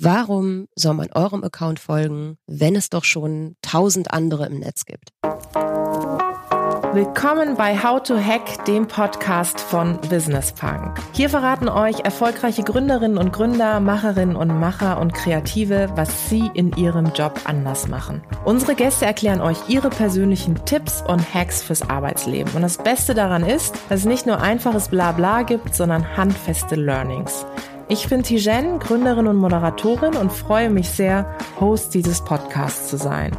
Warum soll man eurem Account folgen, wenn es doch schon tausend andere im Netz gibt? Willkommen bei How to Hack, dem Podcast von Business Punk. Hier verraten euch erfolgreiche Gründerinnen und Gründer, Macherinnen und Macher und Kreative, was sie in ihrem Job anders machen. Unsere Gäste erklären euch ihre persönlichen Tipps und Hacks fürs Arbeitsleben. Und das Beste daran ist, dass es nicht nur einfaches Blabla gibt, sondern handfeste Learnings. Ich bin Tijen, Gründerin und Moderatorin und freue mich sehr, Host dieses Podcasts zu sein.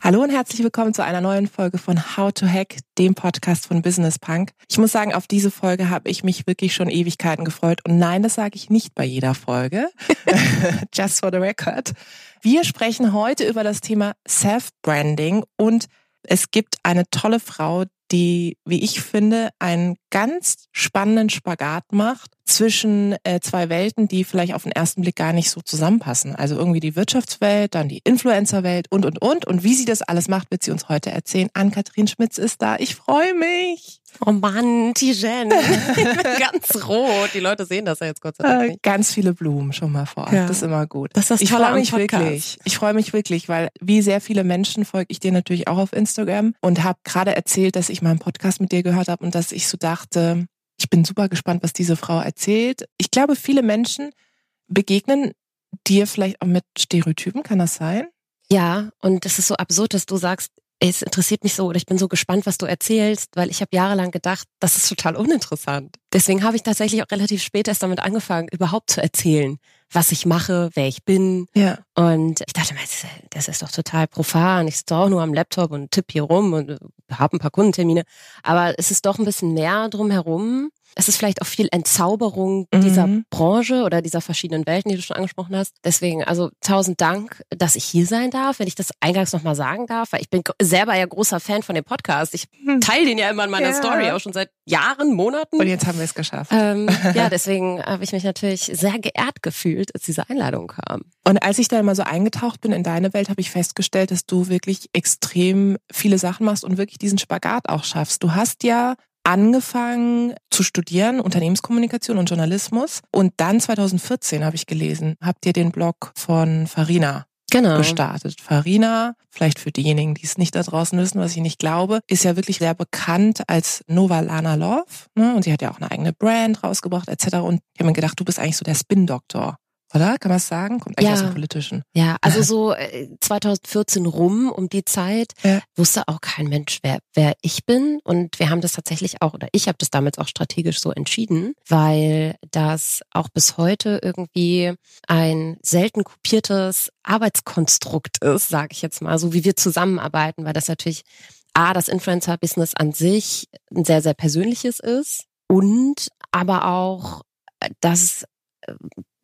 Hallo und herzlich willkommen zu einer neuen Folge von How to Hack, dem Podcast von Business Punk. Ich muss sagen, auf diese Folge habe ich mich wirklich schon Ewigkeiten gefreut. Und nein, das sage ich nicht bei jeder Folge. Just for the record. Wir sprechen heute über das Thema Self-Branding und es gibt eine tolle Frau, die, wie ich finde, einen ganz spannenden Spagat macht zwischen äh, zwei Welten, die vielleicht auf den ersten Blick gar nicht so zusammenpassen. Also irgendwie die Wirtschaftswelt, dann die Influencerwelt und, und, und. Und wie sie das alles macht, wird sie uns heute erzählen. Ann-Kathrin Schmitz ist da. Ich freue mich. Oh Mann, Tijen. Ich bin ganz rot. Die Leute sehen das ja jetzt Gott sei Dank Äh, ganz viele Blumen schon mal vorab. Ja. Das ist immer gut. Das ist das ich freue mich wirklich. Ich freue mich wirklich, weil wie sehr viele Menschen folge ich dir natürlich auch auf Instagram und habe gerade erzählt, dass ich mal einen Podcast mit dir gehört habe und dass ich so dachte, ich bin super gespannt, was diese Frau erzählt. Ich glaube, viele Menschen begegnen dir vielleicht auch mit Stereotypen, kann das sein? Ja, und das ist so absurd, dass du sagst, es interessiert mich so oder ich bin so gespannt, was du erzählst, weil ich habe jahrelang gedacht, das ist total uninteressant. Deswegen habe ich tatsächlich auch relativ spät erst damit angefangen, überhaupt zu erzählen, was ich mache, wer ich bin. Ja. Und ich dachte mir, das ist- das ist doch total profan. Ich sitze auch nur am Laptop und tippe hier rum und äh, habe ein paar Kundentermine. Aber es ist doch ein bisschen mehr drumherum. Es ist vielleicht auch viel Entzauberung Mhm. dieser Branche oder dieser verschiedenen Welten, die du schon angesprochen hast. Deswegen, also tausend Dank, dass ich hier sein darf, wenn ich das eingangs nochmal sagen darf, weil ich bin selber ja großer Fan von dem Podcast. Ich teile den ja immer in meiner Ja. Story, auch schon seit Jahren, Monaten. Und jetzt haben wir es geschafft. Ähm, ja, deswegen habe ich mich natürlich sehr geehrt gefühlt, als diese Einladung kam. Und als ich da mal so eingetaucht bin in deine Welt, habe ich festgestellt, dass du wirklich extrem viele Sachen machst und wirklich diesen Spagat auch schaffst. Du hast ja angefangen zu studieren, Unternehmenskommunikation und Journalismus. Und dann 2014 habe ich gelesen, habt ihr den Blog von Farina Genau. gestartet. Farina, vielleicht für diejenigen, die es nicht da draußen wissen, was ich nicht glaube, ist ja wirklich sehr bekannt als Nova Lana Love. Ne? Und sie hat ja auch eine eigene Brand rausgebracht etc. Und ich habe mir gedacht, du bist eigentlich so der Spin-Doktor. Oder? Kann man es sagen? Kommt eigentlich Ja. aus dem Politischen. Ja, also so äh, 2014 rum um die Zeit Ja. wusste auch kein Mensch, wer, wer ich bin. Und wir haben das tatsächlich auch, oder ich habe das damals auch strategisch so entschieden, weil das auch bis heute irgendwie ein selten kopiertes Arbeitskonstrukt ist, sage ich jetzt mal, so wie wir zusammenarbeiten, weil das natürlich A, das Influencer-Business an sich ein sehr, sehr persönliches ist und aber auch, äh, dass äh,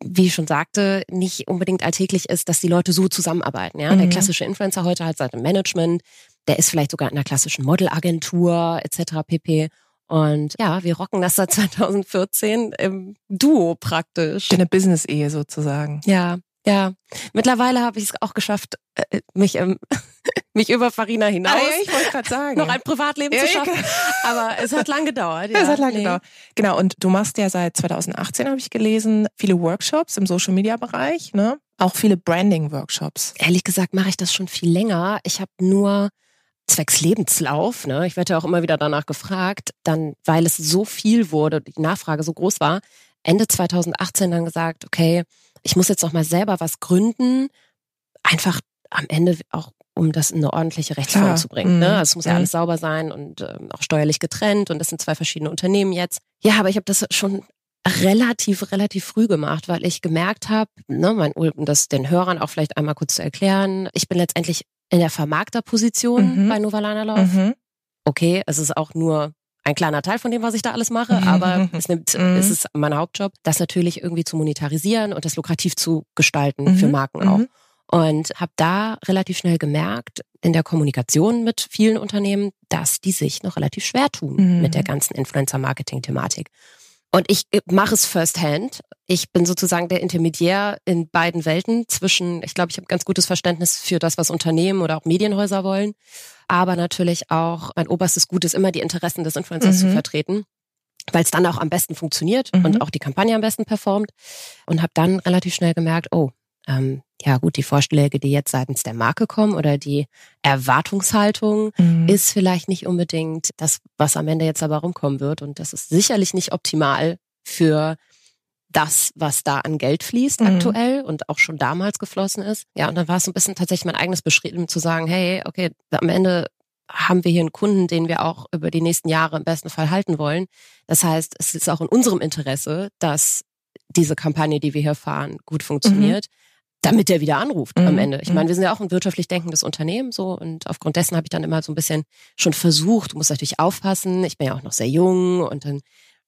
wie ich schon sagte, nicht unbedingt alltäglich ist, dass die Leute so zusammenarbeiten. Ja, der Mhm. klassische Influencer heute hat seinem Management, der ist vielleicht sogar in einer klassischen Modelagentur etc. pp. Und ja, wir rocken das seit 2014 im Duo praktisch. Eine Business-Ehe sozusagen. Ja, ja. Mittlerweile habe ich es auch geschafft, äh, mich ähm, mich über Farina hinaus Ah, ja, ich wollte gerade sagen. noch ein Privatleben Ja, zu schaffen. Aber es hat lang gedauert. Ja, es hat lange Nee. gedauert. Genau, und du machst ja seit 2018, habe ich gelesen, viele Workshops im Social-Media-Bereich, ne? Auch viele Branding-Workshops. Ehrlich gesagt mache ich das schon viel länger. Ich habe nur zwecks Lebenslauf, ne, ich werde ja auch immer wieder danach gefragt, dann, weil es so viel wurde, die Nachfrage so groß war, Ende 2018 dann gesagt, okay, ich muss jetzt noch mal selber was gründen, einfach am Ende auch um das in eine ordentliche Rechtsform Klar. zu bringen. Mhm. Ne? Also es muss ja Mhm. alles sauber sein und ähm, auch steuerlich getrennt und das sind zwei verschiedene Unternehmen jetzt. Ja, aber ich habe das schon relativ, relativ früh gemacht, weil ich gemerkt habe, ne, mein, um das den Hörern auch vielleicht einmal kurz zu erklären, ich bin letztendlich in der Vermarkterposition Mhm. bei Novalana Love. Mhm. Okay, es ist auch nur ein kleiner Teil von dem, was ich da alles mache, Mhm. aber es nimmt, Mhm. es ist mein Hauptjob, das natürlich irgendwie zu monetarisieren und das lukrativ zu gestalten Mhm. für Marken auch. Mhm. Und habe da relativ schnell gemerkt, in der Kommunikation mit vielen Unternehmen, dass die sich noch relativ schwer tun Mhm. mit der ganzen Influencer-Marketing-Thematik. Und ich äh, mache es firsthand. Ich bin sozusagen der Intermediär in beiden Welten zwischen, ich glaube, ich habe ganz gutes Verständnis für das, was Unternehmen oder auch Medienhäuser wollen. Aber natürlich auch mein oberstes Gut ist immer die Interessen des Influencers Mhm. zu vertreten. weil es dann auch am besten funktioniert Mhm. und auch die Kampagne am besten performt. Und habe dann relativ schnell gemerkt, oh, ähm, ja gut, die Vorschläge, die jetzt seitens der Marke kommen oder die Erwartungshaltung Mhm. ist vielleicht nicht unbedingt das, was am Ende jetzt aber rumkommen wird. Und das ist sicherlich nicht optimal für das, was da an Geld fließt Mhm. aktuell und auch schon damals geflossen ist. Ja, und dann war es so ein bisschen tatsächlich mein eigenes Beschreiben zu sagen, hey, okay, am Ende haben wir hier einen Kunden, den wir auch über die nächsten Jahre im besten Fall halten wollen. Das heißt, es ist auch in unserem Interesse, dass diese Kampagne, die wir hier fahren, gut funktioniert, damit der wieder anruft am Mhm. Ende. Ich meine, wir sind ja auch ein wirtschaftlich denkendes Unternehmen so und aufgrund dessen habe ich dann immer so ein bisschen schon versucht, du musst natürlich aufpassen, ich bin ja auch noch sehr jung und dann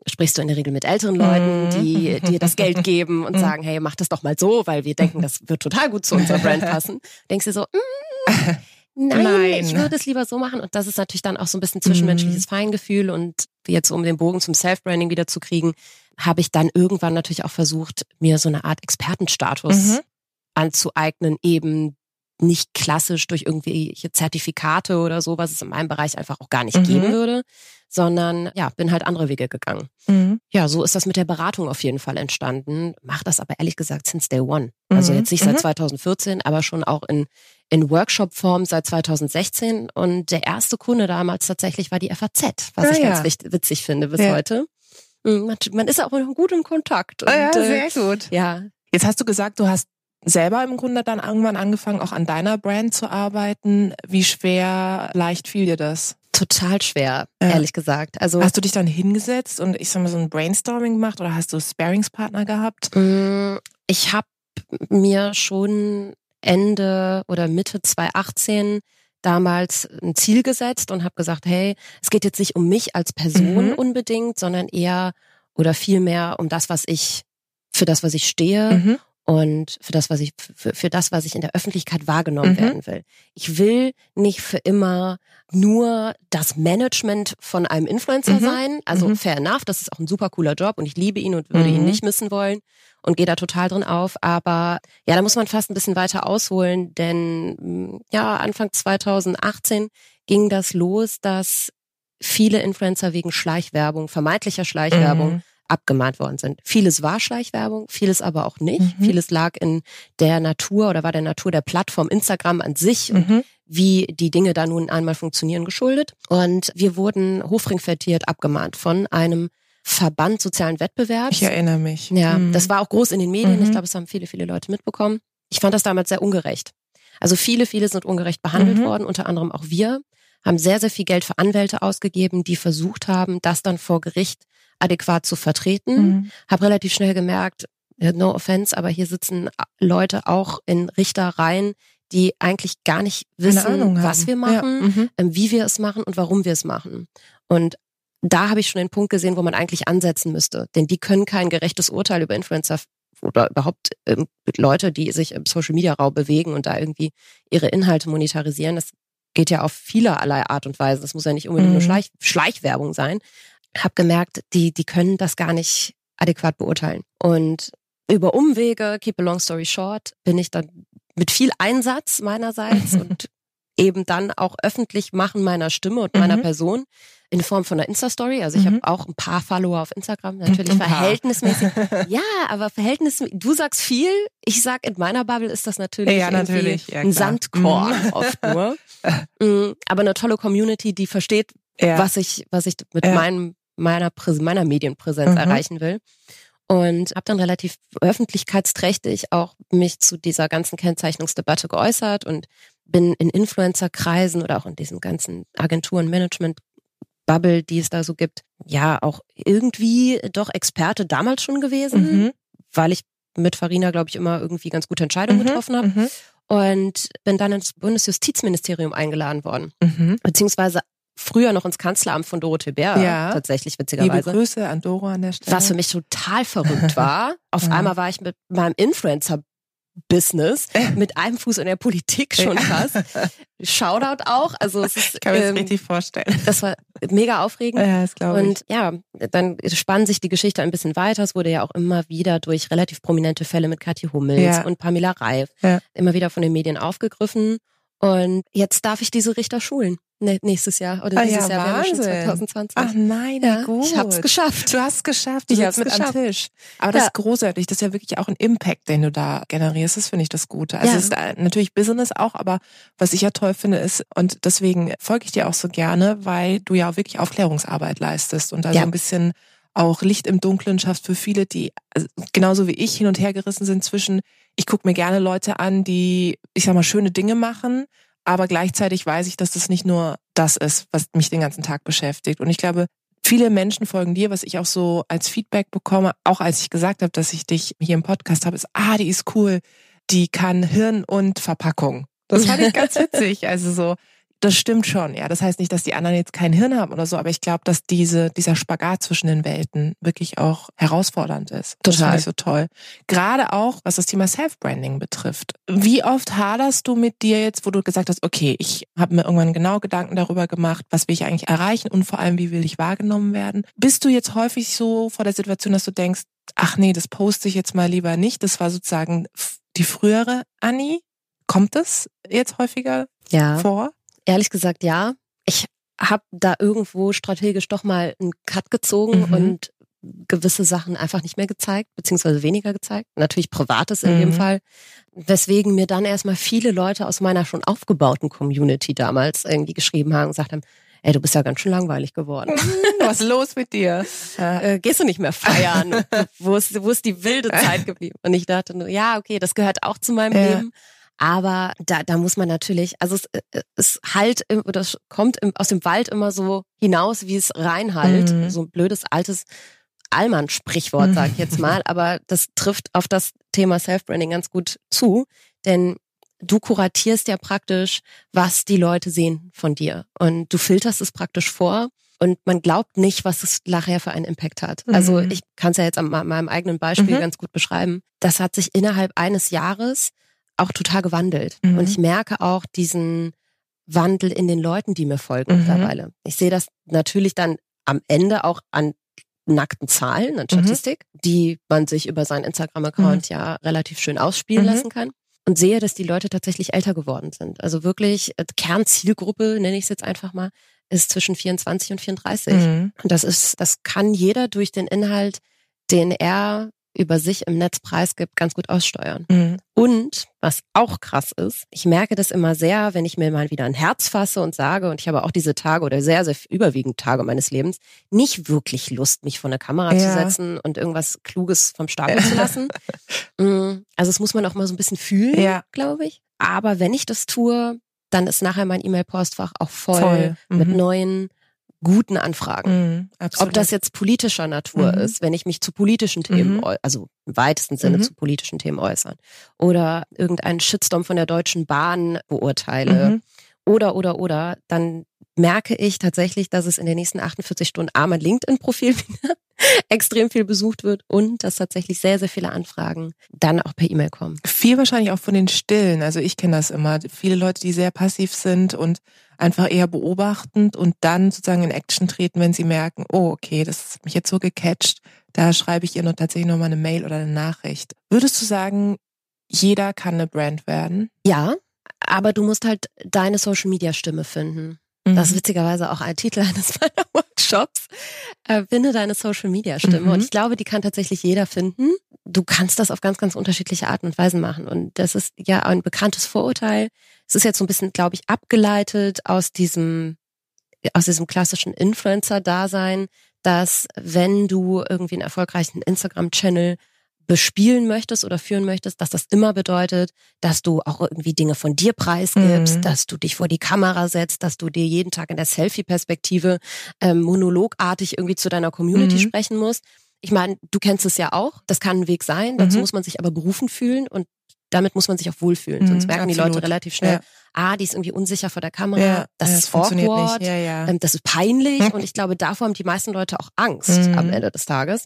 sprichst du in der Regel mit älteren Leuten, Mhm. die dir das Geld geben und Mhm. sagen, hey, mach das doch mal so, weil wir denken, das wird total gut zu unserer Brand passen. Denkst du so, mm, nein, Nein. ich würde es lieber so machen. Und das ist natürlich dann auch so ein bisschen zwischenmenschliches Mhm. Feingefühl. Und jetzt, um den Bogen zum Self-Branding wieder zu kriegen, habe ich dann irgendwann natürlich auch versucht, mir so eine Art Expertenstatus Mhm. anzueignen, eben nicht klassisch durch irgendwelche Zertifikate oder so, was es in meinem Bereich einfach auch gar nicht Mhm. geben würde, sondern ja, bin halt andere Wege gegangen. Mhm. Ja, so ist das mit der Beratung auf jeden Fall entstanden. Mach das aber ehrlich gesagt since day one. Also Mhm. jetzt nicht seit Mhm. 2014, aber schon auch in, in Workshop-Form seit 2016. Und der erste Kunde damals tatsächlich war die FAZ, was Ah, ich ja. ganz wichtig, witzig finde bis Ja. heute. Mhm, Man, man ist auch noch gut im Kontakt. Und, Ah ja, äh, sehr gut. ja, Jetzt hast du gesagt, du hast selber im Grunde dann irgendwann angefangen, auch an deiner Brand zu arbeiten. Wie schwer, leicht fiel dir das? total schwer, Ja. ehrlich gesagt. Also Hast du dich dann hingesetzt und ich sag mal so ein Brainstorming gemacht oder hast du Sparingspartner gehabt? Mm, Ich habe mir schon Ende oder Mitte 2018 damals ein Ziel gesetzt und habe gesagt, hey, es geht jetzt nicht um mich als Person Mhm. unbedingt, sondern eher oder vielmehr um das, was ich für das, was ich stehe Mhm. Und für das, was ich für, für das, was ich in der Öffentlichkeit wahrgenommen Mhm. werden will. Ich will nicht für immer nur das Management von einem Influencer Mhm. sein. Also Mhm. fair enough, das ist auch ein super cooler Job und ich liebe ihn und würde ihn Mhm. nicht missen wollen und gehe da total drin auf. Aber ja, da muss man fast ein bisschen weiter ausholen, denn mh, ja, Anfang 2018 ging das los, dass viele Influencer wegen Schleichwerbung, vermeintlicher Schleichwerbung, Mhm. Abgemahnt worden sind. Vieles war Schleichwerbung, vieles aber auch nicht. Mhm. Vieles lag in der Natur oder war der Natur der Plattform Instagram an sich und Mhm. wie die Dinge da nun einmal funktionieren geschuldet. Und wir wurden hochfrequentiert abgemahnt von einem Verband sozialen Wettbewerbs. Ich erinnere mich. Ja, Mhm. das war auch groß in den Medien. Mhm. Ich glaube, es haben viele, viele Leute mitbekommen. Ich fand das damals sehr ungerecht. Also viele, viele sind ungerecht behandelt Mhm. worden, unter anderem auch wir, haben sehr, sehr viel Geld für Anwälte ausgegeben, die versucht haben, das dann vor Gericht adäquat zu vertreten. Mhm. Habe relativ schnell gemerkt, äh, no offense, aber hier sitzen Leute auch in Richterreihen, die eigentlich gar nicht wissen, was wir machen, Ja. Mhm. ähm, wie wir es machen und warum wir es machen. Und da habe ich schon den Punkt gesehen, wo man eigentlich ansetzen müsste. Denn die können kein gerechtes Urteil über Influencer oder überhaupt ähm, Leute, die sich im Social Media Raum bewegen und da irgendwie ihre Inhalte monetarisieren. Das geht ja auf vielerlei Art und Weise. Das muss ja nicht unbedingt nur Mhm. Schleich Schleichwerbung sein. Hab gemerkt, die, die können das gar nicht adäquat beurteilen. Und über Umwege, keep a long story short, bin ich dann mit viel Einsatz meinerseits und eben dann auch öffentlich machen meiner Stimme und meiner Mhm. Person in Form von einer Insta-Story. Also ich Mhm. habe auch ein paar Follower auf Instagram, natürlich Ein paar. verhältnismäßig. ja, aber verhältnismäßig, du sagst viel, ich sag in meiner Bubble ist das natürlich, Ja, natürlich, ja, ein. Sandkorn Mhm. oft nur. Mm, aber eine tolle Community, die versteht, Ja. was ich, was ich mit Ja. meinem, meiner, Präs meiner Medienpräsenz Mhm. erreichen will. Und habe dann relativ öffentlichkeitsträchtig auch mich zu dieser ganzen Kennzeichnungsdebatte geäußert und bin in Influencer-Kreisen oder auch in diesem ganzen Agenturen-Management-Bubble, die es da so gibt, ja auch irgendwie doch Experte damals schon gewesen, Mhm. weil ich mit Farina, glaube ich, immer irgendwie ganz gute Entscheidungen Mhm. getroffen habe Mhm. und bin dann ins Bundesjustizministerium eingeladen worden, Mhm. beziehungsweise früher noch ins Kanzleramt von Dorothee Bär, Ja. tatsächlich Liebe witzigerweise. Grüße an Doro an der Stelle. Was für mich total verrückt war. Auf einmal war ich mit meinem Influencer-Business mit einem Fuß in der Politik schon fast. Shoutout auch. Also es ist, Ich kann mir das ähm, richtig vorstellen. das war mega aufregend. Ja, das glaube ich. Und ja, dann spann sich die Geschichte ein bisschen weiter. Es wurde ja auch immer wieder durch relativ prominente Fälle mit Kathi Hummels Ja. und Pamela Reif Ja. immer wieder von den Medien aufgegriffen. Und jetzt darf ich diese Richter schulen. Nee, nächstes Jahr oder Ah dieses ja, Jahr wäre schon Wahnsinn. 2020. Ach nein, ja, gut. ich hab's geschafft. Du hast es geschafft, du Ich hab's mit am geschafft. Tisch. Aber das Ja. ist großartig, das ist ja wirklich auch ein Impact, den du da generierst. Das finde ich das Gute. Also Ja. es ist äh, natürlich Business auch, aber was ich ja toll finde ist, und deswegen folge ich dir auch so gerne, weil du ja auch wirklich Aufklärungsarbeit leistest und da so ein bisschen auch Licht im Dunkeln schaffst für viele, die also genauso wie ich hin und her gerissen sind zwischen, ich gucke mir gerne Leute an, die, ich sag mal, schöne Dinge machen, aber gleichzeitig weiß ich, dass das nicht nur das ist, was mich den ganzen Tag beschäftigt. Und ich glaube, viele Menschen folgen dir, was ich auch so als Feedback bekomme, auch als ich gesagt habe, dass ich dich hier im Podcast habe, ist, ah, die ist cool, die kann Hirn und Verpackung. Das fand ich ganz witzig. Also so, das stimmt schon, ja. Das heißt nicht, dass die anderen jetzt kein Hirn haben oder so, aber ich glaube, dass diese, dieser Spagat zwischen den Welten wirklich auch herausfordernd ist. Das Total. finde ich so toll. Gerade auch, was das Thema Self-Branding betrifft. Wie oft haderst du mit dir jetzt, wo du gesagt hast, okay, ich habe mir irgendwann genau Gedanken darüber gemacht, was will ich eigentlich erreichen und vor allem, wie will ich wahrgenommen werden? Bist du jetzt häufig so vor der Situation, dass du denkst, ach nee, das poste ich jetzt mal lieber nicht. Das war sozusagen die frühere Annie. Kommt das jetzt häufiger Ja, vor? Ehrlich gesagt ja. Ich habe da irgendwo strategisch doch mal einen Cut gezogen Mhm. und gewisse Sachen einfach nicht mehr gezeigt, beziehungsweise weniger gezeigt. Natürlich Privates in dem Mhm. Fall. Weswegen mir dann erstmal viele Leute aus meiner schon aufgebauten Community damals irgendwie geschrieben haben und gesagt haben, ey, du bist ja ganz schön langweilig geworden. Was ist los mit dir? Äh, gehst du nicht mehr feiern? wo, ist, wo ist die wilde Zeit geblieben? Und ich dachte nur, ja, okay, das gehört auch zu meinem Ja. Leben. Aber da, da muss man natürlich, also es, äh, es halt, es kommt aus dem Wald immer so hinaus, wie es reinhalt. Mhm. So ein blödes altes Allmann-Sprichwort, sage ich jetzt mal. Aber das trifft auf das Thema Self-Branding ganz gut zu. Denn du kuratierst ja praktisch, was die Leute sehen von dir. Und du filterst es praktisch vor. Und man glaubt nicht, was es nachher für einen Impact hat. Also Mhm. ich kann es ja jetzt an me- meinem eigenen Beispiel Mhm. ganz gut beschreiben. Das hat sich innerhalb eines Jahres auch total gewandelt. Mhm. Und ich merke auch diesen Wandel in den Leuten, die mir folgen Mhm. mittlerweile. Ich sehe das natürlich dann am Ende auch an nackten Zahlen, an Mhm. Statistik, die man sich über seinen Instagram-Account ja relativ schön ausspielen Mhm. lassen kann. Und sehe, dass die Leute tatsächlich älter geworden sind. Also wirklich, äh, Kernzielgruppe, nenne ich es jetzt einfach mal, ist zwischen 24 und 34. Mhm. Und das ist, das kann jeder durch den Inhalt, den er über sich im Netz preisgibt, ganz gut aussteuern. Mhm. Und was auch krass ist, ich merke das immer sehr, wenn ich mir mal wieder ein Herz fasse und sage, und ich habe auch diese Tage oder sehr, sehr überwiegend Tage meines Lebens, nicht wirklich Lust, mich vor eine Kamera Ja. zu setzen und irgendwas Kluges vom Stapel zu lassen. Mm, Also das muss man auch mal so ein bisschen fühlen, Ja. glaube ich. Aber wenn ich das tue, dann ist nachher mein E-Mail-Postfach auch voll, Voll. mit Mhm. neuen, guten Anfragen. Absolut. Ob das jetzt politischer Natur Mhm. ist, wenn ich mich zu politischen Themen, Mhm. also im weitesten Sinne Mhm. zu politischen Themen äußern, oder irgendeinen Shitstorm von der Deutschen Bahn beurteile, Mhm. oder, oder, oder, dann merke ich tatsächlich, dass es in den nächsten 48 Stunden A, mein LinkedIn-Profil wieder extrem viel besucht wird und dass tatsächlich sehr, sehr viele Anfragen dann auch per E-Mail kommen. Viel wahrscheinlich auch von den Stillen. Also ich kenne das immer. Viele Leute, die sehr passiv sind und einfach eher beobachtend und dann sozusagen in Action treten, wenn sie merken, oh, okay, das hat mich jetzt so gecatcht, da schreibe ich ihr noch tatsächlich nochmal eine Mail oder eine Nachricht. Würdest du sagen, jeder kann eine Brand werden? Ja, aber du musst halt deine Social-Media-Stimme finden. Das ist Mhm. witzigerweise auch ein Titel eines meiner Workshops. Äh, finde deine Social Media Stimme. Mhm. Und ich glaube, die kann tatsächlich jeder finden. Du kannst das auf ganz, ganz unterschiedliche Arten und Weisen machen. Und das ist ja ein bekanntes Vorurteil. Es ist jetzt so ein bisschen, glaube ich, abgeleitet aus diesem, aus diesem klassischen Influencer-Dasein, dass wenn du irgendwie einen erfolgreichen Instagram-Channel bespielen möchtest oder führen möchtest, dass das immer bedeutet, dass du auch irgendwie Dinge von dir preisgibst, Mhm. dass du dich vor die Kamera setzt, dass du dir jeden Tag in der Selfie-Perspektive ähm, monologartig irgendwie zu deiner Community Mhm. sprechen musst. Ich meine, du kennst es ja auch. Das kann ein Weg sein. Dazu Mhm. muss man sich aber berufen fühlen und damit muss man sich auch wohlfühlen. Mhm, Sonst merken die Leute absolut. relativ schnell, Ja. ah, die ist irgendwie unsicher vor der Kamera, Ja, das ja, ist awkward, nicht. Ja, ja. ähm, das ist peinlich Mhm. und ich glaube, davor haben die meisten Leute auch Angst Mhm. am Ende des Tages.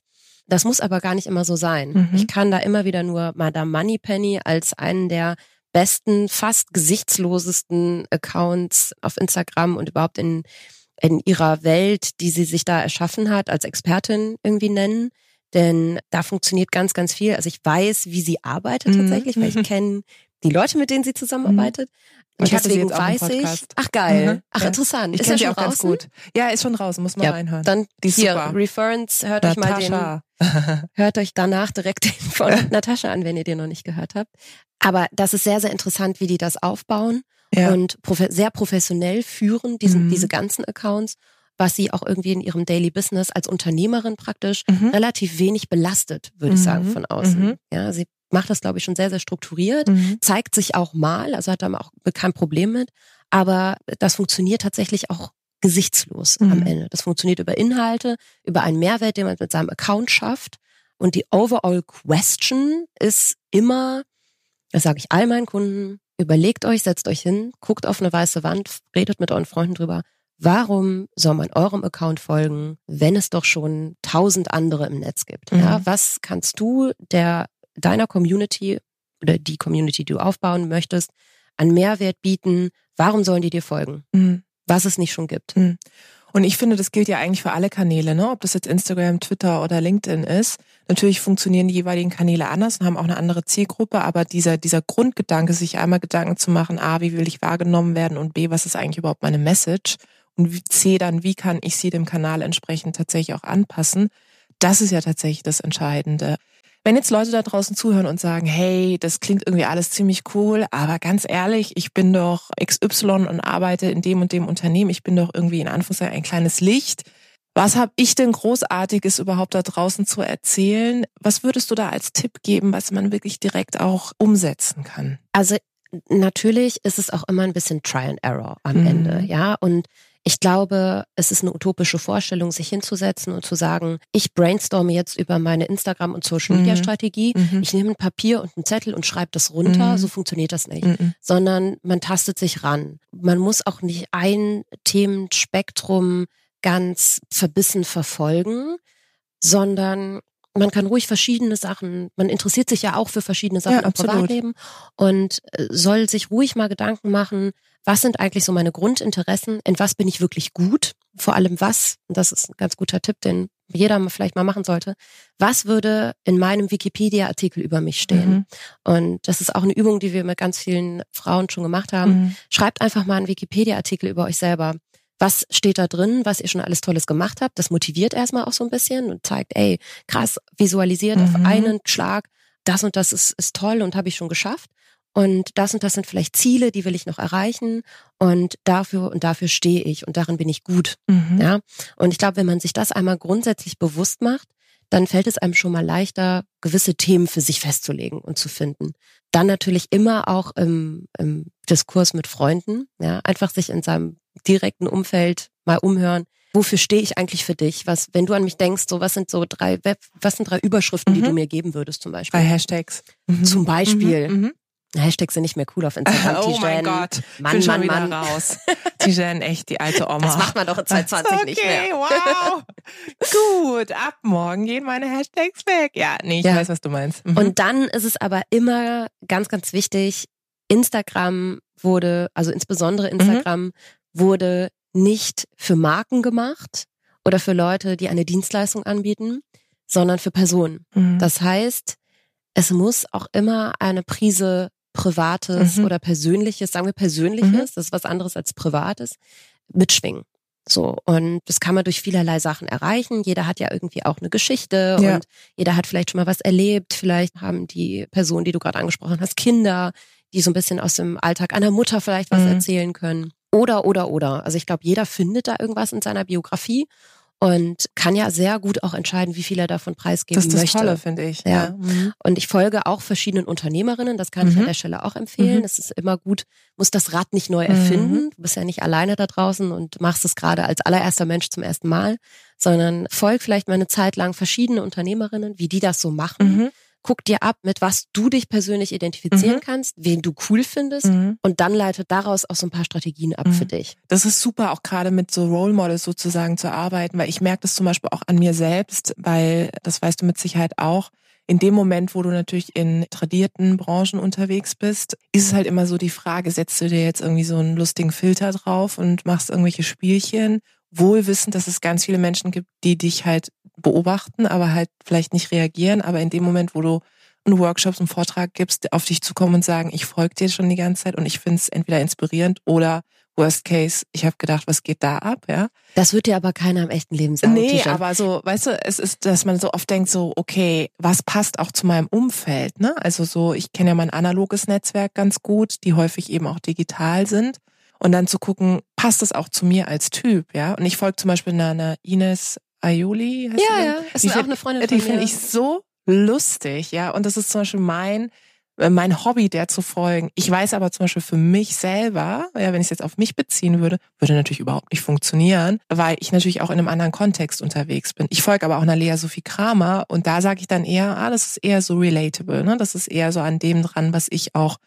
Das muss aber gar nicht immer so sein. Mhm. Ich kann da immer wieder nur Madame Moneypenny als einen der besten, fast gesichtslosesten Accounts auf Instagram und überhaupt in, in ihrer Welt, die sie sich da erschaffen hat, als Expertin irgendwie nennen. Denn da funktioniert ganz, ganz viel. Also ich weiß, wie sie arbeitet Mhm. tatsächlich, weil ich kenne die Leute, mit denen sie zusammenarbeitet. Und ich deswegen weiß ich. Ach geil. Mhm, Ach interessant. Ich kenne ja sie schon auch ganz draußen? gut. Ja, ist schon draußen, muss man Ja, reinhören. Dann Die hier super. Reference. Hört euch mal den. Hört euch danach direkt den von Natascha an, wenn ihr den noch nicht gehört habt. Aber das ist sehr sehr interessant, wie die das aufbauen ja. und profe sehr professionell führen diesen Mhm. diese ganzen Accounts, was sie auch irgendwie in ihrem Daily Business als Unternehmerin praktisch Mhm. relativ wenig belastet, würde ich Mhm. sagen, von außen. Mhm. Ja, sie macht das, glaube ich, schon sehr, sehr strukturiert, Mhm. zeigt sich auch mal, also hat da auch kein Problem mit, aber das funktioniert tatsächlich auch gesichtslos am Mhm. Ende. Das funktioniert über Inhalte, über einen Mehrwert, den man mit seinem Account schafft. Und die overall question ist immer, das sage ich all meinen Kunden, überlegt euch, setzt euch hin, guckt auf eine weiße Wand, redet mit euren Freunden drüber. Warum soll man eurem Account folgen, wenn es doch schon tausend andere im Netz gibt? Mhm. Ja, was kannst du der deiner Community oder die Community, die du aufbauen möchtest, an Mehrwert bieten? Warum sollen die dir folgen? Mhm. Was es nicht schon gibt. Und ich finde, das gilt ja eigentlich für alle Kanäle, ne? ob das jetzt Instagram, Twitter oder LinkedIn ist. Natürlich funktionieren die jeweiligen Kanäle anders und haben auch eine andere Zielgruppe, aber dieser, dieser Grundgedanke, sich einmal Gedanken zu machen, A, wie will ich wahrgenommen werden und B, was ist eigentlich überhaupt meine Message und C, dann, wie kann ich sie dem Kanal entsprechend tatsächlich auch anpassen, das ist ja tatsächlich das Entscheidende. Wenn jetzt Leute da draußen zuhören und sagen, hey, das klingt irgendwie alles ziemlich cool, aber ganz ehrlich, ich bin doch XY und arbeite in dem und dem Unternehmen, ich bin doch irgendwie in Anführungszeichen ein kleines Licht. Was habe ich denn Großartiges überhaupt da draußen zu erzählen? Was würdest du da als Tipp geben, was man wirklich direkt auch umsetzen kann? Also natürlich ist es auch immer ein bisschen Try and Error am Mhm. Ende, ja. Und ich glaube, es ist eine utopische Vorstellung, sich hinzusetzen und zu sagen, ich brainstorme jetzt über meine Instagram- und Social-Media-Strategie. Mhm. Ich nehme ein Papier und einen Zettel und schreibe das runter. Mhm. So funktioniert das nicht. Mhm. Sondern man tastet sich ran. Man muss auch nicht ein Themenspektrum ganz verbissen verfolgen, sondern man kann ruhig verschiedene Sachen, man interessiert sich ja auch für verschiedene Sachen Ja, im. Privatleben und äh, soll sich ruhig mal Gedanken machen, was sind eigentlich so meine Grundinteressen, in was bin ich wirklich gut, vor allem was, und das ist ein ganz guter Tipp, den jeder vielleicht mal machen sollte, was würde in meinem Wikipedia-Artikel über mich stehen? Mhm. Und das ist auch eine Übung, die wir mit ganz vielen Frauen schon gemacht haben. Mhm. Schreibt einfach mal einen Wikipedia-Artikel über euch selber. Was steht da drin, was ihr schon alles Tolles gemacht habt? Das motiviert erstmal auch so ein bisschen und zeigt, ey, krass, visualisiert auf Mhm. einen Schlag, das und das ist, ist toll und habe ich schon geschafft. Und das und das sind vielleicht Ziele, die will ich noch erreichen. Und dafür und dafür stehe ich und darin bin ich gut. Mhm. Ja. Und ich glaube, wenn man sich das einmal grundsätzlich bewusst macht, dann fällt es einem schon mal leichter, gewisse Themen für sich festzulegen und zu finden. Dann natürlich immer auch im, im Diskurs mit Freunden, ja, einfach sich in seinem direkten Umfeld mal umhören. Wofür stehe ich eigentlich für dich? Was, wenn du an mich denkst, so was sind so drei Web, was sind drei Überschriften, die Mhm. du mir geben würdest zum Beispiel? Bei Hashtags. Mhm. Zum Beispiel. Mhm. Mhm. Hashtags sind nicht mehr cool auf Instagram. Oh mein. Gott, Mann, bin schon Mann, wieder Mann. raus. Tijen, echt die alte Oma. Das macht man doch in 2020 okay, nicht mehr. wow. Gut, ab morgen gehen meine Hashtags weg. Ja, nee, ich Ja. weiß, was du meinst. Mhm. Und dann ist es aber immer ganz, ganz wichtig, Instagram wurde, also insbesondere Instagram, wurde nicht für Marken gemacht oder für Leute, die eine Dienstleistung anbieten, sondern für Personen. Mhm. Das heißt, es muss auch immer eine Prise Privates Mhm. oder Persönliches, sagen wir Persönliches, das ist was anderes als Privates, mitschwingen. So, und das kann man durch vielerlei Sachen erreichen. Jeder hat ja irgendwie auch eine Geschichte Ja. und jeder hat vielleicht schon mal was erlebt. Vielleicht haben die Personen, die du gerade angesprochen hast, Kinder, die so ein bisschen aus dem Alltag einer Mutter vielleicht was Mhm. erzählen können. Oder, oder, oder. Also ich glaube, jeder findet da irgendwas in seiner Biografie und kann ja sehr gut auch entscheiden, wie viel er davon preisgeben das ist das möchte. Tolle, finde ich. Ja. Mhm. Und ich folge auch verschiedenen Unternehmerinnen, das kann ich Mhm. an der Stelle auch empfehlen. Mhm. Es ist immer gut, muss das Rad nicht neu Mhm. erfinden. Du bist ja nicht alleine da draußen und machst es gerade als allererster Mensch zum ersten Mal, sondern folg vielleicht mal eine Zeit lang verschiedene Unternehmerinnen, wie die das so machen. Guck dir ab, mit was du dich persönlich identifizieren Mhm. kannst, wen du cool findest Mhm. und dann leitet daraus auch so ein paar Strategien ab Mhm. für dich. Das ist super, auch gerade mit so Role Models sozusagen zu arbeiten, weil ich merke das zum Beispiel auch an mir selbst, weil das weißt du mit Sicherheit auch. In dem Moment, wo du natürlich in tradierten Branchen unterwegs bist, ist es halt immer so die Frage, setzt du dir jetzt irgendwie so einen lustigen Filter drauf und machst irgendwelche Spielchen, wohl wissend, dass es ganz viele Menschen gibt, die dich halt beobachten, aber halt vielleicht nicht reagieren. Aber in dem Moment, wo du und Workshops und Vortrag gibst, auf dich zu kommen und sagen, ich folge dir schon die ganze Zeit und ich finde es entweder inspirierend oder Worst Case, ich habe gedacht, was geht da ab, ja? Das wird dir aber keiner im echten Leben sagen. Nee, aber so, weißt du, es ist, dass man so oft denkt, so, okay, was passt auch zu meinem Umfeld, ne? Also so, ich kenne ja mein analoges Netzwerk ganz gut, die häufig eben auch digital sind. Und dann zu gucken, passt das auch zu mir als Typ, ja? Und ich folge zum Beispiel einer, einer Ines Aioli. heißt Ja, sie ja, ist Die auch find- eine Freundin Die finde ich so lustig, ja. Und das ist zum Beispiel mein, äh, mein Hobby, der zu folgen. Ich weiß aber zum Beispiel für mich selber, ja, wenn ich es jetzt auf mich beziehen würde, würde natürlich überhaupt nicht funktionieren, weil ich natürlich auch in einem anderen Kontext unterwegs bin. Ich folge aber auch einer Lea Sophie Kramer und da sage ich dann eher, ah, das ist eher so relatable, ne? Das ist eher so an dem dran, was ich auch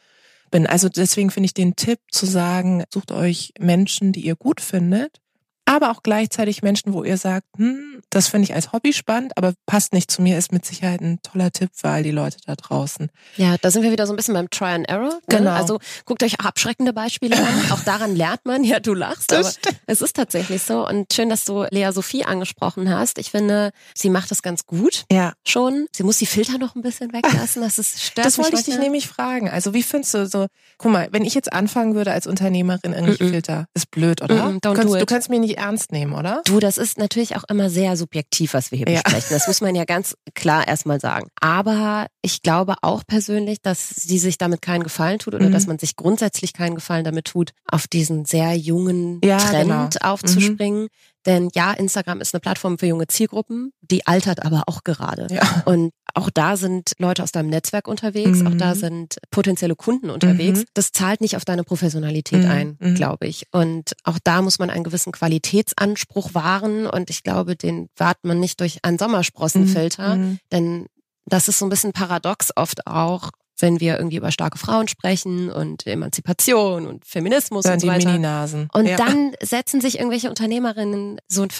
bin. Also deswegen finde ich den Tipp zu sagen, sucht euch Menschen, die ihr gut findet, aber auch gleichzeitig Menschen, wo ihr sagt, hm, das finde ich als Hobby spannend, aber passt nicht zu mir, ist mit Sicherheit ein toller Tipp für all die Leute da draußen. Ja, da sind wir wieder so ein bisschen beim Try and Error. Ne? Genau. Also guckt euch abschreckende Beispiele an. Auch daran lernt man. Ja, du lachst, aber es ist tatsächlich so. Und schön, dass du Lea Sophie angesprochen hast. Ich finde, sie macht das ganz gut Ja. schon. Sie muss die Filter noch ein bisschen weglassen. Das ist stört Das wollte ich dich nämlich fragen. Also wie findest du so, guck mal, wenn ich jetzt anfangen würde als Unternehmerin irgendwelche Mm-mm. Filter, ist blöd, oder? Don't du, do kannst, it. du kannst mich nicht ernst nehmen, oder? Du, das ist natürlich auch immer sehr subjektiv, was wir hier Ja. besprechen. Das muss man ja ganz klar erstmal sagen. Aber ich glaube auch persönlich, dass sie sich damit keinen Gefallen tut oder Mhm. dass man sich grundsätzlich keinen Gefallen damit tut, auf diesen sehr jungen Ja, Trend genau. aufzuspringen. Denn ja, Instagram ist eine Plattform für junge Zielgruppen, die altert aber auch gerade. Ja. Und auch da sind Leute aus deinem Netzwerk unterwegs, Mhm. auch da sind potenzielle Kunden unterwegs. Mhm. Das zahlt nicht auf deine Professionalität Mhm. ein, Mhm. glaube ich. Und auch da muss man einen gewissen Qualitätsanspruch wahren. Und ich glaube, den wahrt man nicht durch einen Sommersprossenfilter. Mhm. Denn das ist so ein bisschen paradox oft auch, wenn wir irgendwie über starke Frauen sprechen und Emanzipation und Feminismus Dann und so die weiter. Mini-Nasen. Und ja. dann setzen sich irgendwelche Unternehmerinnen so einen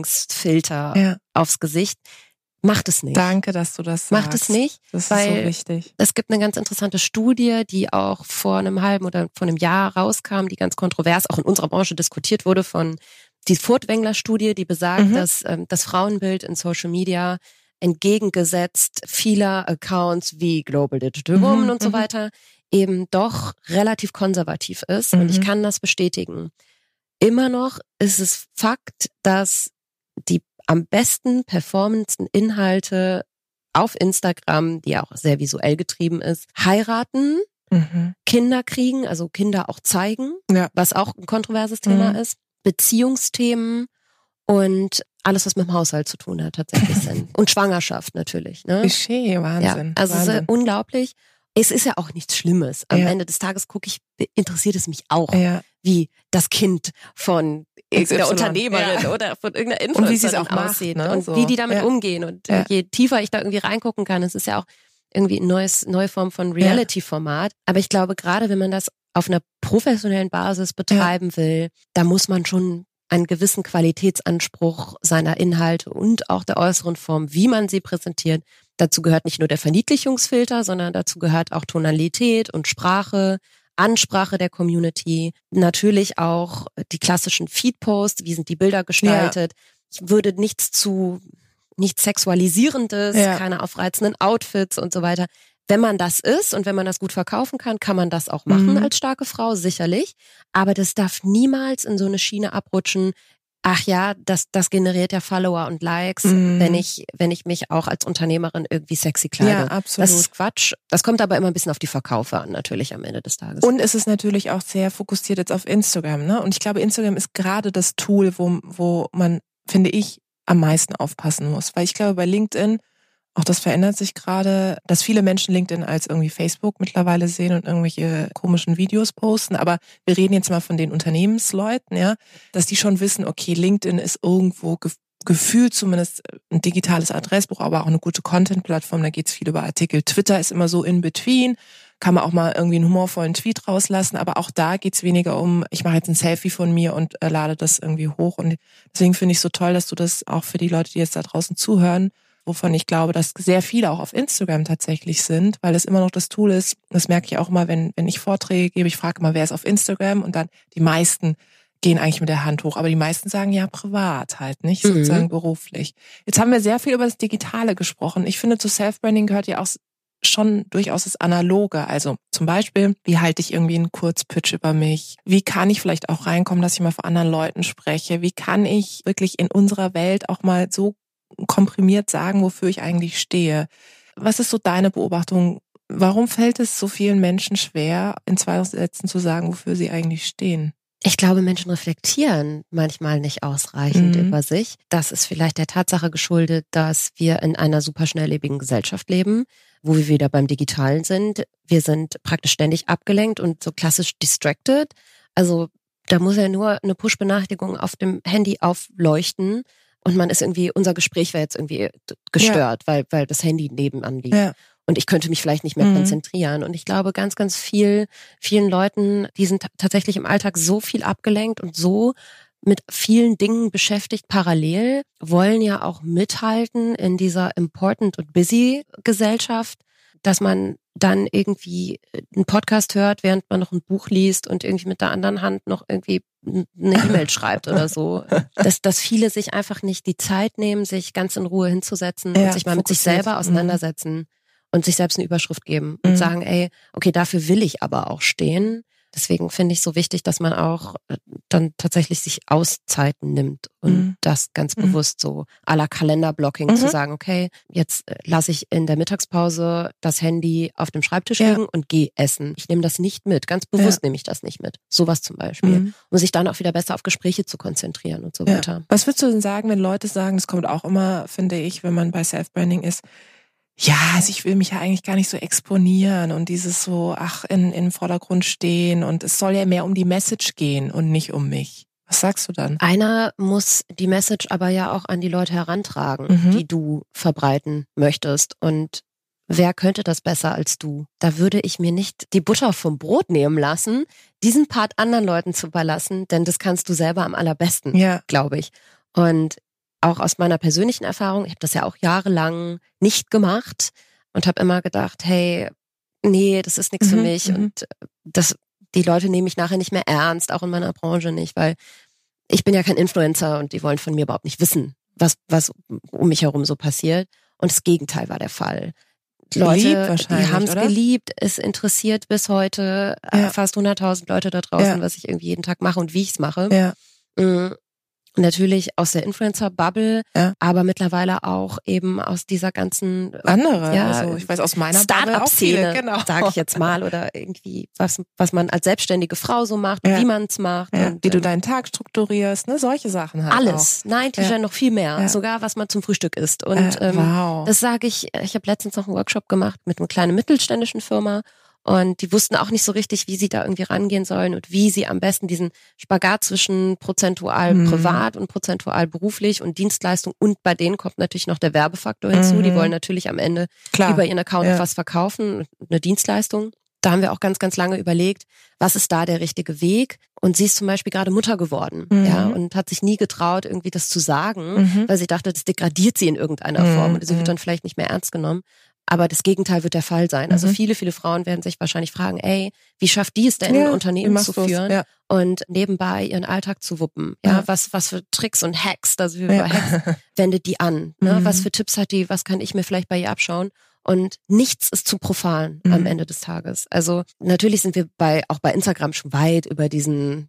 Verniedlichungsfilter ja. aufs Gesicht. Macht es nicht. Danke, dass du das sagst. Macht es nicht. Das ist weil- so wichtig. Es gibt eine ganz interessante Studie, die auch vor einem halben oder vor einem Jahr rauskam, die ganz kontrovers auch in unserer Branche diskutiert wurde von die Furtwängler-Studie, die besagt, Mhm. dass ähm, das Frauenbild in Social Media entgegengesetzt vieler Accounts wie Global Digital Mhm, Woman und so mhm. weiter eben doch relativ konservativ ist. Und ich Mhm. kann das bestätigen. Immer noch ist es Fakt, dass die am besten performendsten Inhalte auf Instagram, die ja auch sehr visuell getrieben ist, heiraten, Mhm. Kinder kriegen, also Kinder auch zeigen, Ja. was auch ein kontroverses Thema Mhm. ist, Beziehungsthemen und alles, was mit dem Haushalt zu tun hat, tatsächlich sind. Und Schwangerschaft natürlich. Ne? Klischee, Ja, Wahnsinn. also es ist Wahnsinn. unglaublich. Es ist ja auch nichts Schlimmes. Am Ja. Ende des Tages gucke ich, interessiert es mich auch, ja. wie das Kind von irgendeiner Unternehmerin ja. oder von irgendeiner Und wie sie es Influencerin auch macht, aussieht ne? und So. wie die damit Ja. umgehen. Und Ja. je tiefer ich da irgendwie reingucken kann, es ist ja auch irgendwie ein neues, neue Form von Reality-Format. Aber ich glaube, gerade wenn man das auf einer professionellen Basis betreiben will, da muss man schon einen gewissen Qualitätsanspruch seiner Inhalte und auch der äußeren Form, wie man sie präsentiert. Dazu gehört nicht nur der Verniedlichungsfilter, sondern dazu gehört auch Tonalität und Sprache, Ansprache der Community, natürlich auch die klassischen Feedposts, wie sind die Bilder gestaltet. Ich würde nichts zu, nichts Sexualisierendes, Ja. keine aufreizenden Outfits und so weiter. Wenn man das ist und wenn man das gut verkaufen kann, kann man das auch machen Mhm. als starke Frau, sicherlich. Aber das darf niemals in so eine Schiene abrutschen. Ach ja, das, das generiert ja Follower und Likes, Mhm. wenn ich, wenn ich mich auch als Unternehmerin irgendwie sexy kleide. Ja, absolut. Das ist Quatsch. Das kommt aber immer ein bisschen auf die Verkaufe an, natürlich am Ende des Tages. Und es ist natürlich auch sehr fokussiert jetzt auf Instagram, ne? Und ich glaube, Instagram ist gerade das Tool, wo, wo man, finde ich, am meisten aufpassen muss. Weil ich glaube, bei LinkedIn, auch das verändert sich gerade, dass viele Menschen LinkedIn als irgendwie Facebook mittlerweile sehen und irgendwelche komischen Videos posten. Aber wir reden jetzt mal von den Unternehmensleuten, ja, dass die schon wissen, okay, LinkedIn ist irgendwo ge gefühlt zumindest ein digitales Adressbuch, aber auch eine gute Content-Plattform. Da geht's viel über Artikel. Twitter ist immer so in between kann man auch mal irgendwie einen humorvollen Tweet rauslassen, aber auch da geht's weniger um, ich mache jetzt ein Selfie von mir und äh, lade das irgendwie hoch. Und deswegen finde ich so toll, dass du das auch für die Leute, die jetzt da draußen zuhören, wovon ich glaube, dass sehr viele auch auf Instagram tatsächlich sind, weil es immer noch das Tool ist. Das merke ich auch immer, wenn, wenn ich Vorträge gebe. Ich frage immer, wer ist auf Instagram? Und dann die meisten gehen eigentlich mit der Hand hoch, aber die meisten sagen ja privat halt, nicht Mhm. sozusagen beruflich. Jetzt haben wir sehr viel über das Digitale gesprochen. Ich finde, zu Self-Branding gehört ja auch schon durchaus das Analoge. Also zum Beispiel, wie halte ich irgendwie einen Kurzpitch über mich? Wie kann ich vielleicht auch reinkommen, dass ich mal vor anderen Leuten spreche? Wie kann ich wirklich in unserer Welt auch mal so komprimiert sagen, wofür ich eigentlich stehe? Was ist so deine Beobachtung? Warum fällt es so vielen Menschen schwer, in zwei Sätzen zu sagen, wofür sie eigentlich stehen? Ich glaube, Menschen reflektieren manchmal nicht ausreichend mhm. über sich. Das ist vielleicht der Tatsache geschuldet, dass wir in einer super schnelllebigen Gesellschaft leben, wo wir wieder beim Digitalen sind. Wir sind praktisch ständig abgelenkt und so klassisch distracted. Also da muss ja nur eine Push-Benachrichtigung auf dem Handy aufleuchten und man ist irgendwie, unser Gespräch wäre jetzt irgendwie gestört, ja. weil, weil das Handy nebenan liegt. Ja und ich könnte mich vielleicht nicht mehr mhm. konzentrieren. Und ich glaube, ganz, ganz viel, vielen Leuten, die sind tatsächlich im Alltag so viel abgelenkt und so mit vielen Dingen beschäftigt parallel, wollen ja auch mithalten in dieser important und busy Gesellschaft, dass man dann irgendwie einen Podcast hört, während man noch ein Buch liest und irgendwie mit der anderen Hand noch irgendwie eine E-Mail schreibt oder so. Dass, dass viele sich einfach nicht die Zeit nehmen, sich ganz in Ruhe hinzusetzen ja, und sich mal fokussiert. mit sich selber mhm. auseinandersetzen und sich selbst eine Überschrift geben und mhm. sagen, ey, okay, dafür will ich aber auch stehen. Deswegen finde ich so wichtig, dass man auch äh, dann tatsächlich sich Auszeiten nimmt und mhm. das ganz mhm. bewusst so à la Kalenderblocking mhm. zu sagen, okay, jetzt äh, lasse ich in der Mittagspause das Handy auf dem Schreibtisch ja. liegen und gehe essen. Ich nehme das nicht mit. Ganz bewusst ja. nehme ich das nicht mit. Sowas zum Beispiel. Mhm. Um sich dann auch wieder besser auf Gespräche zu konzentrieren und so ja. weiter. Was würdest du denn sagen, wenn Leute sagen, das kommt auch immer, finde ich, wenn man bei Self-Branding ist, ja, also ich will mich ja eigentlich gar nicht so exponieren und dieses so, ach, in, in Vordergrund stehen und es soll ja mehr um die Message gehen und nicht um mich. Was sagst du dann? Einer muss die Message aber ja auch an die Leute herantragen, mhm. die du verbreiten möchtest. Und wer könnte das besser als du? Da würde ich mir nicht die Butter vom Brot nehmen lassen, diesen Part anderen Leuten zu überlassen, denn das kannst du selber am allerbesten, ja. glaube ich. Und auch aus meiner persönlichen Erfahrung, ich habe das ja auch jahrelang nicht gemacht und habe immer gedacht, hey, nee, das ist nichts mhm, für mich mhm. und das die Leute nehmen mich nachher nicht mehr ernst, auch in meiner Branche nicht, weil ich bin ja kein Influencer und die wollen von mir überhaupt nicht wissen, was was um mich herum so passiert und das Gegenteil war der Fall. Leute, die haben es geliebt, es interessiert bis heute äh, ja. fast 100.000 Leute da draußen, ja. was ich irgendwie jeden Tag mache und wie ich es mache. Ja. Natürlich aus der Influencer-Bubble, ja. aber mittlerweile auch eben aus dieser ganzen andere. Ja, also ich weiß aus meiner Startup-Szene, genau. sage ich jetzt mal, oder irgendwie was was man als selbstständige Frau so macht, ja. wie man es macht, ja. und, wie du ähm, deinen Tag strukturierst, ne, solche Sachen halt Alles, auch. nein, ja. noch viel mehr, sogar was man zum Frühstück isst. Und äh, wow. ähm, das sage ich. Ich habe letztens noch einen Workshop gemacht mit einer kleinen mittelständischen Firma und die wussten auch nicht so richtig, wie sie da irgendwie rangehen sollen und wie sie am besten diesen Spagat zwischen prozentual mhm. privat und prozentual beruflich und Dienstleistung und bei denen kommt natürlich noch der Werbefaktor hinzu. Mhm. Die wollen natürlich am Ende Klar. über ihren Account ja. was verkaufen, eine Dienstleistung. Da haben wir auch ganz, ganz lange überlegt, was ist da der richtige Weg? Und sie ist zum Beispiel gerade Mutter geworden, mhm. ja, und hat sich nie getraut, irgendwie das zu sagen, mhm. weil sie dachte, das degradiert sie in irgendeiner mhm. Form und sie wird mhm. dann vielleicht nicht mehr ernst genommen. Aber das Gegenteil wird der Fall sein. Also mhm. viele, viele Frauen werden sich wahrscheinlich fragen, ey, wie schafft die es denn, ja, ein Unternehmen zu führen ja. und nebenbei ihren Alltag zu wuppen? Ja, ja, was, was für Tricks und Hacks, sind wir über Hacks, wendet die an? Ne? Mhm. Was für Tipps hat die? Was kann ich mir vielleicht bei ihr abschauen? Und nichts ist zu profan mhm. am Ende des Tages. Also natürlich sind wir bei, auch bei Instagram schon weit über diesen,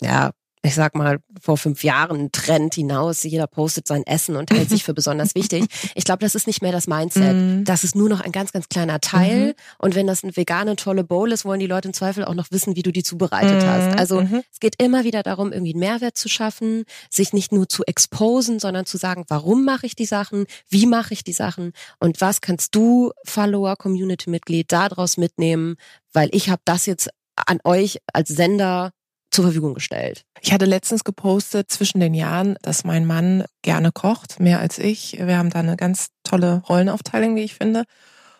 ja, ich sag mal, vor fünf Jahren Trend hinaus. Jeder postet sein Essen und hält sich für besonders wichtig. Ich glaube, das ist nicht mehr das Mindset. Mm. Das ist nur noch ein ganz, ganz kleiner Teil. Mm. Und wenn das eine vegane, tolle Bowl ist, wollen die Leute im Zweifel auch noch wissen, wie du die zubereitet mm. hast. Also -hmm. es geht immer wieder darum, irgendwie einen Mehrwert zu schaffen, sich nicht nur zu exposen, sondern zu sagen, warum mache ich die Sachen, wie mache ich die Sachen und was kannst du, Follower, Community-Mitglied, daraus mitnehmen, weil ich habe das jetzt an euch als Sender zur Verfügung gestellt. Ich hatte letztens gepostet zwischen den Jahren, dass mein Mann gerne kocht, mehr als ich. Wir haben da eine ganz tolle Rollenaufteilung, wie ich finde.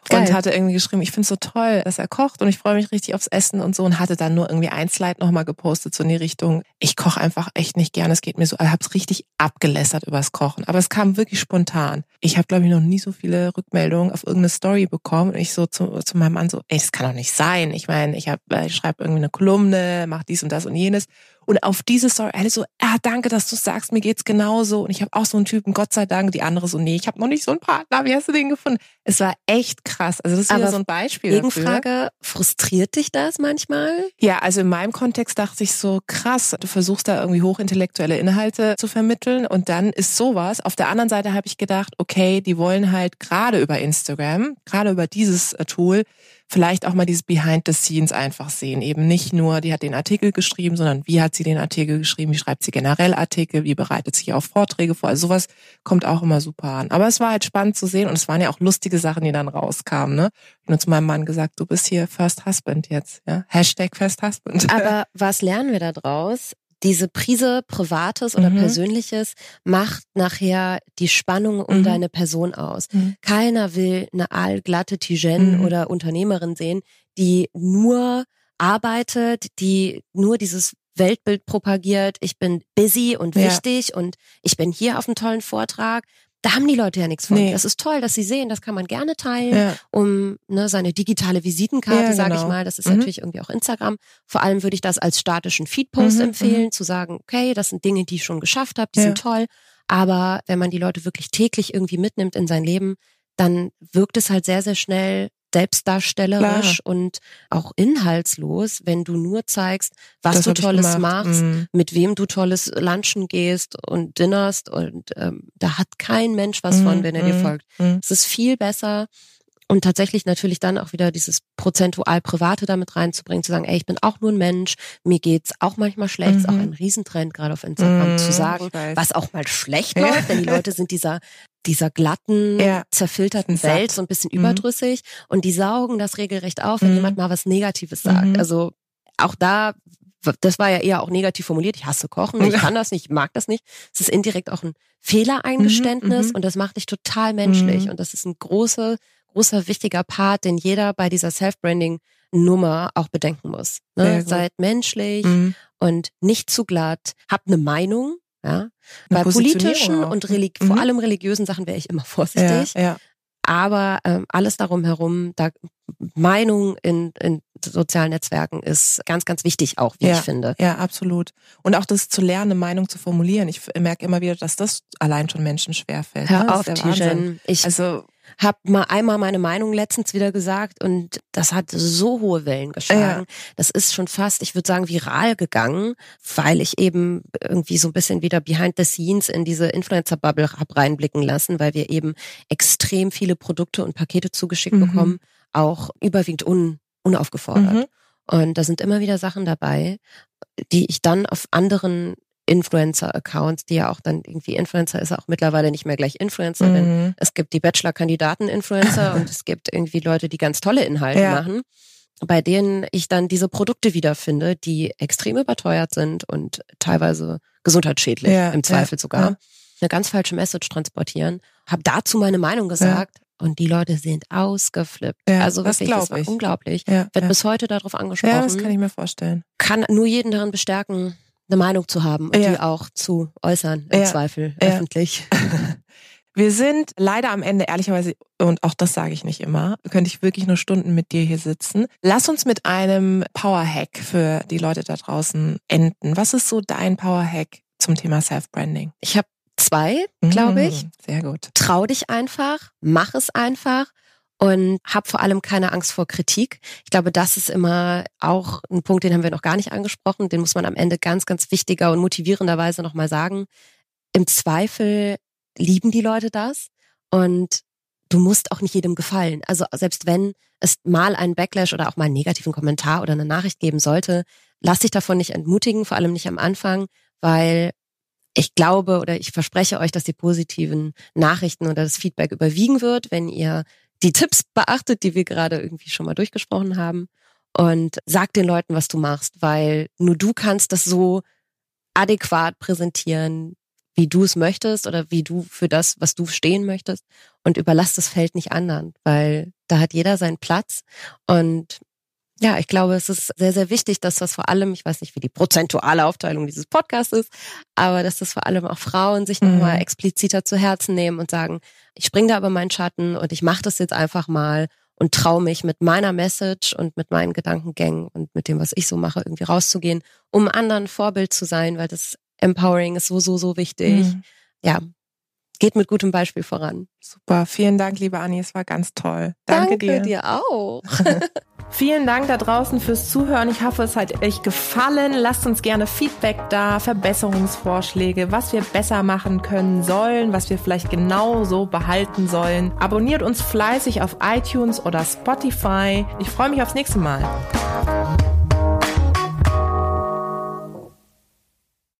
Geil. Und hatte irgendwie geschrieben, ich finde es so toll, dass er kocht und ich freue mich richtig aufs Essen und so und hatte dann nur irgendwie ein Slide nochmal gepostet so in die Richtung, ich koche einfach echt nicht gern, es geht mir so, ich habe es richtig abgelässert übers Kochen, aber es kam wirklich spontan. Ich habe glaube ich noch nie so viele Rückmeldungen auf irgendeine Story bekommen und ich so zu, zu meinem Mann so, ey, das kann doch nicht sein. Ich meine, ich, hab, ich schreibe irgendwie eine Kolumne, mach dies und das und jenes Und auf diese Story, alle so, ah, danke, dass du sagst, mir geht's genauso. Und ich habe auch so einen Typen, Gott sei Dank. Die andere so, nee, ich habe noch nicht so einen Partner. Wie hast du den gefunden? Es war echt krass. Also das ist Aber wieder so ein Beispiel. Gegenfrage, Dafür. frustriert dich das manchmal? Ja, also in meinem Kontext dachte ich so, krass, du versuchst da irgendwie hochintellektuelle Inhalte zu vermitteln und dann ist sowas. Auf der anderen Seite habe ich gedacht, okay, die wollen halt gerade über Instagram, gerade über dieses äh, Tool, vielleicht auch mal dieses Behind the Scenes einfach sehen. Eben nicht nur, die hat den Artikel geschrieben, sondern wie hat sie den Artikel geschrieben, wie schreibt sie generell Artikel, wie bereitet sie auf Vorträge vor. Also sowas kommt auch immer super an. Aber es war halt spannend zu sehen und es waren ja auch lustige Sachen, die dann rauskamen. Ne? Ich habe nur zu meinem Mann gesagt, du bist hier First Husband jetzt. Ja? Hashtag First Husband. Aber was lernen wir da draus? Diese Prise Privates oder mhm. Persönliches macht nachher die Spannung um mhm. deine Person aus. Mhm. Keiner will eine allglatte Tijen mhm. oder Unternehmerin sehen, die nur arbeitet, die nur dieses Weltbild propagiert, ich bin busy und wichtig ja. und ich bin hier auf einem tollen Vortrag, da haben die Leute ja nichts von. Nee. Das ist toll, dass sie sehen, das kann man gerne teilen, ja. um ne, seine digitale Visitenkarte, ja, sage genau. ich mal. Das ist mhm. natürlich irgendwie auch Instagram. Vor allem würde ich das als statischen Feedpost mhm, empfehlen, mhm. zu sagen, okay, das sind Dinge, die ich schon geschafft habe, die ja. sind toll. Aber wenn man die Leute wirklich täglich irgendwie mitnimmt in sein Leben, dann wirkt es halt sehr, sehr schnell selbstdarstellerisch Klar. und auch inhaltslos, wenn du nur zeigst, was das du Tolles machst, mhm. mit wem du tolles Lunchen gehst und dinnerst und ähm, da hat kein Mensch was mhm. von, wenn er dir mhm. folgt. Mhm. Es ist viel besser und tatsächlich natürlich dann auch wieder dieses prozentual Private damit reinzubringen, zu sagen, ey, ich bin auch nur ein Mensch, mir geht's auch manchmal schlecht, mhm. ist auch ein Riesentrend gerade auf Instagram, mhm, zu sagen, was auch mal schlecht läuft, denn die Leute sind dieser dieser glatten, ja. zerfilterten Welt so ein bisschen mhm. überdrüssig und die saugen das regelrecht auf, wenn mhm. jemand mal was Negatives sagt. Mhm. Also auch da, das war ja eher auch negativ formuliert. Ich hasse Kochen, ich kann das nicht, ich mag das nicht. Es ist indirekt auch ein Fehlereingeständnis mhm, mhm. und das macht dich total menschlich mhm. und das ist ein großer, großer, wichtiger Part, den jeder bei dieser Self-Branding Nummer auch bedenken muss. Ne? Seid menschlich und nicht zu glatt, habt eine Meinung, ja? Bei politischen auch. und ne? mhm. vor allem religiösen Sachen wäre ich immer vorsichtig. Ja, ja. Aber ähm, alles darum herum, da Meinung in, in sozialen Netzwerken ist ganz, ganz wichtig auch, wie ja, ich finde. Ja, absolut. Und auch das zu lernen, eine Meinung zu formulieren. Ich merke immer wieder, dass das allein schon Menschen schwerfällt. Hör ne? auf, Tijen. Ich, also habe mal einmal meine Meinung letztens wieder gesagt und das hat so hohe Wellen geschlagen. Ja. Das ist schon fast, ich würde sagen, viral gegangen, weil ich eben irgendwie so ein bisschen wieder behind the scenes in diese Influencer-Bubble hab reinblicken lassen, weil wir eben extrem viele Produkte und Pakete zugeschickt mhm. bekommen, auch überwiegend un, unaufgefordert. Mhm. Und da sind immer wieder Sachen dabei, die ich dann auf anderen Influencer-Accounts, die ja auch dann irgendwie Influencer ist auch mittlerweile nicht mehr gleich Influencerin. Mhm. Es gibt die Bachelor-Kandidaten-Influencer und es gibt irgendwie Leute, die ganz tolle Inhalte ja. machen, bei denen ich dann diese Produkte wiederfinde, die extrem überteuert sind und teilweise gesundheitsschädlich, ja, im Zweifel ja, sogar. Eine ganz falsche Message transportieren. Habe dazu meine Meinung gesagt. Und die Leute sind ausgeflippt. Ja, also wirklich, das, das war ich. unglaublich. Ja, Wird ja. bis heute darauf angesprochen. Ja, das kann ich mir vorstellen. Kann nur jeden darin bestärken, eine Meinung zu haben und ja. die auch zu äußern, im ja. Zweifel, ja. öffentlich. Wir sind leider am Ende, ehrlicherweise, und auch das sage ich nicht immer, könnte ich wirklich nur Stunden mit dir hier sitzen. Lass uns mit einem Power-Hack für die Leute da draußen enden. Was ist so dein Power-Hack zum Thema Self-Branding? Ich habe zwei, glaube ich. Mm, sehr gut. Trau dich einfach, mach es einfach und hab vor allem keine Angst vor Kritik. Ich glaube, das ist immer auch ein Punkt, den haben wir noch gar nicht angesprochen. Den muss man am Ende ganz, ganz wichtiger und motivierenderweise nochmal sagen. Im Zweifel lieben die Leute das und du musst auch nicht jedem gefallen. Also selbst wenn es mal einen Backlash oder auch mal einen negativen Kommentar oder eine Nachricht geben sollte, lass dich davon nicht entmutigen, vor allem nicht am Anfang, weil ich glaube oder ich verspreche euch, dass die positiven Nachrichten oder das Feedback überwiegen wird, wenn ihr die Tipps beachtet, die wir gerade irgendwie schon mal durchgesprochen haben und sag den Leuten, was du machst, weil nur du kannst das so adäquat präsentieren, wie du es möchtest oder wie du für das, was du stehen möchtest und überlass das Feld nicht anderen, weil da hat jeder seinen Platz und ja, ich glaube, es ist sehr, sehr wichtig, dass das vor allem, ich weiß nicht, wie die prozentuale Aufteilung dieses Podcasts ist, aber dass das vor allem auch Frauen sich mhm. nochmal expliziter zu Herzen nehmen und sagen, ich springe da über meinen Schatten und ich mache das jetzt einfach mal und traue mich mit meiner Message und mit meinen Gedankengängen und mit dem, was ich so mache, irgendwie rauszugehen, um anderen Vorbild zu sein, weil das Empowering ist so, so, so wichtig. Mhm. Ja, geht mit gutem Beispiel voran. Super, vielen Dank, liebe Anni, es war ganz toll. Danke, Danke dir. dir auch. Vielen Dank da draußen fürs Zuhören. Ich hoffe, es hat euch gefallen. Lasst uns gerne Feedback da, Verbesserungsvorschläge, was wir besser machen können sollen, was wir vielleicht genau so behalten sollen. Abonniert uns fleißig auf iTunes oder Spotify. Ich freue mich aufs nächste Mal.